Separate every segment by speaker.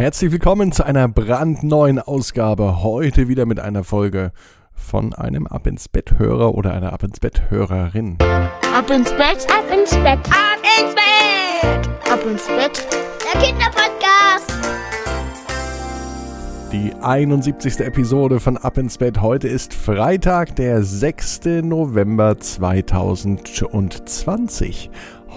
Speaker 1: Herzlich willkommen zu einer brandneuen Ausgabe. Heute wieder mit einer Folge von einem Ab ins Bett Hörer oder einer Ab ins Bett Hörerin.
Speaker 2: Ab ins Bett, ab ins Bett, ab ins Bett, ab ins Bett. Der Kinderpodcast.
Speaker 1: Die 71. Episode von Ab ins Bett. Heute ist Freitag, der 6. November 2020.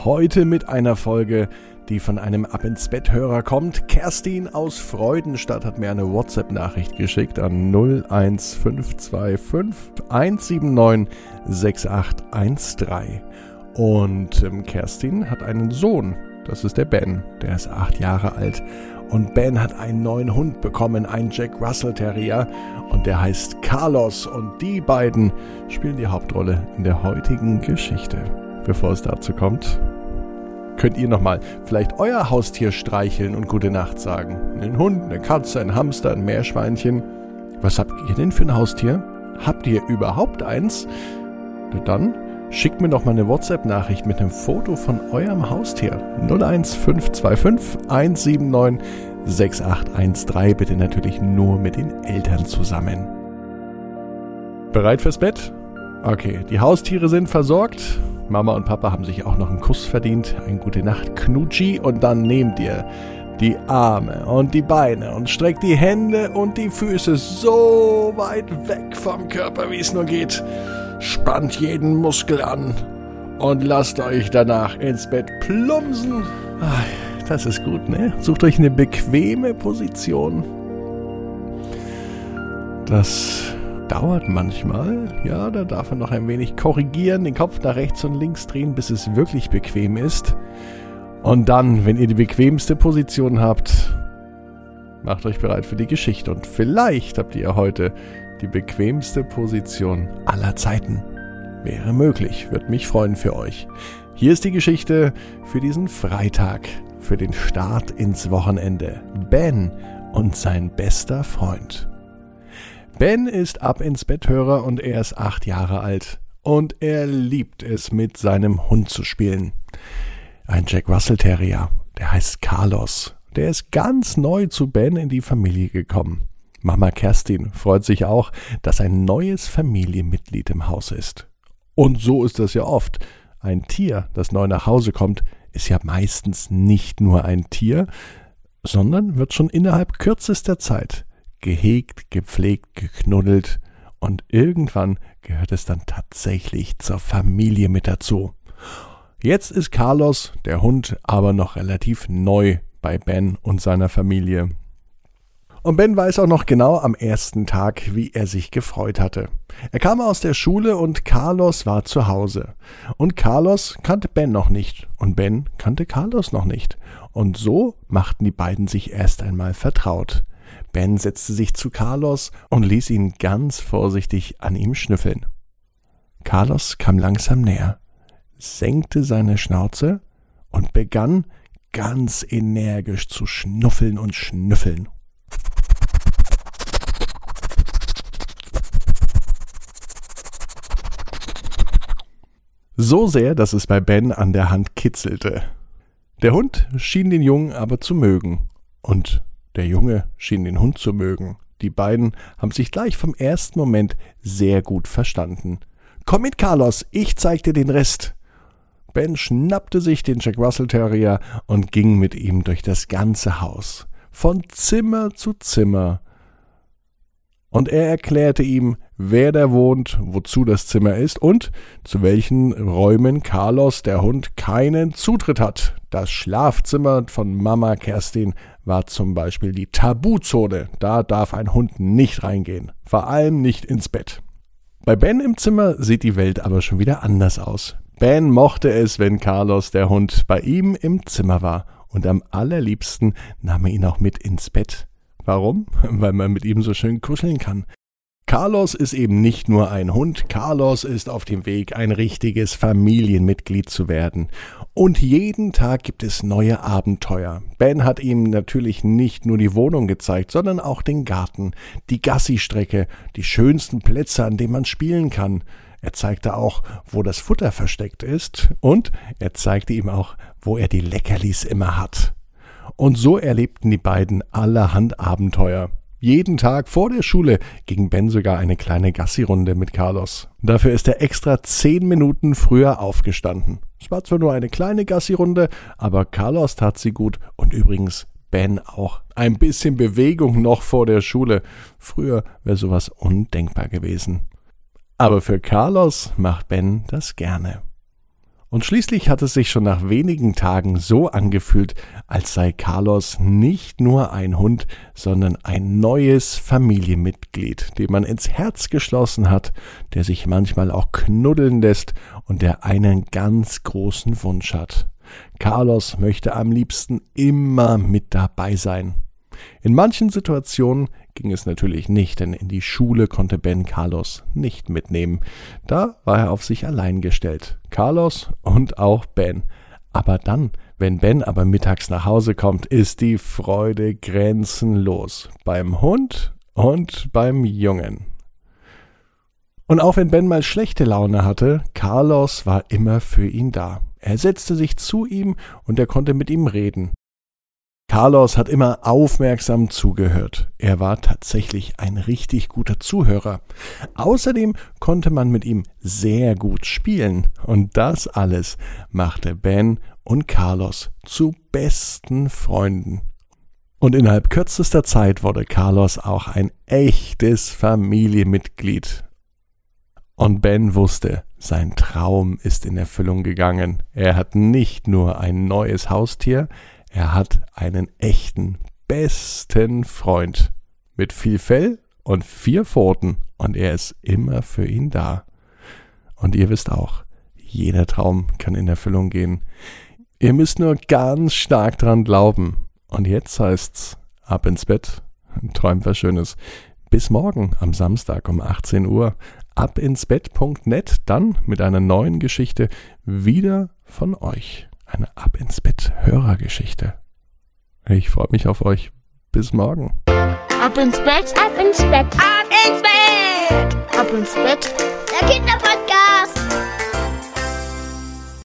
Speaker 1: Heute mit einer Folge die von einem Ab ins Bett Hörer kommt. Kerstin aus Freudenstadt hat mir eine WhatsApp-Nachricht geschickt an 01525 179 6813. Und ähm, Kerstin hat einen Sohn. Das ist der Ben. Der ist acht Jahre alt. Und Ben hat einen neuen Hund bekommen, einen Jack Russell Terrier. Und der heißt Carlos. Und die beiden spielen die Hauptrolle in der heutigen Geschichte. Bevor es dazu kommt, könnt ihr nochmal vielleicht euer Haustier streicheln und gute Nacht sagen. Einen Hund, eine Katze, ein Hamster, ein Meerschweinchen. Was habt ihr denn für ein Haustier? Habt ihr überhaupt eins? Dann schickt mir doch mal eine WhatsApp-Nachricht mit einem Foto von eurem Haustier. 01525 179 6813. Bitte natürlich nur mit den Eltern zusammen. Bereit fürs Bett? Okay, die Haustiere sind versorgt. Mama und Papa haben sich auch noch einen Kuss verdient. Ein gute Nacht Knutschi und dann nehmt ihr die Arme und die Beine und streckt die Hände und die Füße so weit weg vom Körper, wie es nur geht. Spannt jeden Muskel an und lasst euch danach ins Bett plumpsen. Das ist gut, ne? Sucht euch eine bequeme Position. Das dauert manchmal. Ja, da darf man noch ein wenig korrigieren, den Kopf nach rechts und links drehen, bis es wirklich bequem ist. Und dann, wenn ihr die bequemste Position habt, macht euch bereit für die Geschichte. Und vielleicht habt ihr heute die bequemste Position aller Zeiten. Wäre möglich, würde mich freuen für euch. Hier ist die Geschichte für diesen Freitag, für den Start ins Wochenende. Ben und sein bester Freund. Ben ist ab ins Betthörer und er ist acht Jahre alt. Und er liebt es, mit seinem Hund zu spielen. Ein Jack Russell Terrier, der heißt Carlos. Der ist ganz neu zu Ben in die Familie gekommen. Mama Kerstin freut sich auch, dass ein neues Familienmitglied im Haus ist. Und so ist das ja oft. Ein Tier, das neu nach Hause kommt, ist ja meistens nicht nur ein Tier, sondern wird schon innerhalb kürzester Zeit gehegt, gepflegt, geknuddelt und irgendwann gehört es dann tatsächlich zur Familie mit dazu. Jetzt ist Carlos, der Hund, aber noch relativ neu bei Ben und seiner Familie. Und Ben weiß auch noch genau am ersten Tag, wie er sich gefreut hatte. Er kam aus der Schule und Carlos war zu Hause. Und Carlos kannte Ben noch nicht und Ben kannte Carlos noch nicht. Und so machten die beiden sich erst einmal vertraut. Ben setzte sich zu Carlos und ließ ihn ganz vorsichtig an ihm schnüffeln. Carlos kam langsam näher, senkte seine Schnauze und begann ganz energisch zu schnuffeln und schnüffeln. So sehr, dass es bei Ben an der Hand kitzelte. Der Hund schien den Jungen aber zu mögen, und der Junge schien den Hund zu mögen. Die beiden haben sich gleich vom ersten Moment sehr gut verstanden. Komm mit, Carlos, ich zeig dir den Rest. Ben schnappte sich den Jack Russell Terrier und ging mit ihm durch das ganze Haus, von Zimmer zu Zimmer. Und er erklärte ihm, wer da wohnt, wozu das Zimmer ist und zu welchen Räumen Carlos, der Hund, keinen Zutritt hat. Das Schlafzimmer von Mama Kerstin war zum Beispiel die Tabuzone. Da darf ein Hund nicht reingehen. Vor allem nicht ins Bett. Bei Ben im Zimmer sieht die Welt aber schon wieder anders aus. Ben mochte es, wenn Carlos, der Hund, bei ihm im Zimmer war. Und am allerliebsten nahm er ihn auch mit ins Bett. Warum? Weil man mit ihm so schön kuscheln kann. Carlos ist eben nicht nur ein Hund, Carlos ist auf dem Weg, ein richtiges Familienmitglied zu werden. Und jeden Tag gibt es neue Abenteuer. Ben hat ihm natürlich nicht nur die Wohnung gezeigt, sondern auch den Garten, die Gassi-Strecke, die schönsten Plätze, an denen man spielen kann. Er zeigte auch, wo das Futter versteckt ist und er zeigte ihm auch, wo er die Leckerlis immer hat. Und so erlebten die beiden allerhand Abenteuer. Jeden Tag vor der Schule ging Ben sogar eine kleine Gassi-Runde mit Carlos. Dafür ist er extra zehn Minuten früher aufgestanden. Es war zwar nur eine kleine Gassi-Runde, aber Carlos tat sie gut und übrigens Ben auch. Ein bisschen Bewegung noch vor der Schule. Früher wäre sowas undenkbar gewesen. Aber für Carlos macht Ben das gerne. Und schließlich hat es sich schon nach wenigen Tagen so angefühlt, als sei Carlos nicht nur ein Hund, sondern ein neues Familienmitglied, dem man ins Herz geschlossen hat, der sich manchmal auch knuddeln lässt und der einen ganz großen Wunsch hat. Carlos möchte am liebsten immer mit dabei sein. In manchen Situationen ging es natürlich nicht, denn in die Schule konnte Ben Carlos nicht mitnehmen. Da war er auf sich allein gestellt. Carlos und auch Ben. Aber dann, wenn Ben aber mittags nach Hause kommt, ist die Freude grenzenlos. Beim Hund und beim Jungen. Und auch wenn Ben mal schlechte Laune hatte, Carlos war immer für ihn da. Er setzte sich zu ihm und er konnte mit ihm reden. Carlos hat immer aufmerksam zugehört. Er war tatsächlich ein richtig guter Zuhörer. Außerdem konnte man mit ihm sehr gut spielen. Und das alles machte Ben und Carlos zu besten Freunden. Und innerhalb kürzester Zeit wurde Carlos auch ein echtes Familienmitglied. Und Ben wusste, sein Traum ist in Erfüllung gegangen. Er hat nicht nur ein neues Haustier, er hat einen echten, besten Freund mit viel Fell und vier Pfoten und er ist immer für ihn da. Und ihr wisst auch, jeder Traum kann in Erfüllung gehen. Ihr müsst nur ganz stark dran glauben. Und jetzt heißt's ab ins Bett, träumt was Schönes. Bis morgen am Samstag um 18 Uhr abinsbett.net, dann mit einer neuen Geschichte wieder von euch eine Ab ins Bett Hörergeschichte. Ich freue mich auf euch. Bis morgen.
Speaker 2: Ab ins Bett, ab ins Bett, ab ins Bett, ab ins Bett. Der Kinderpodcast.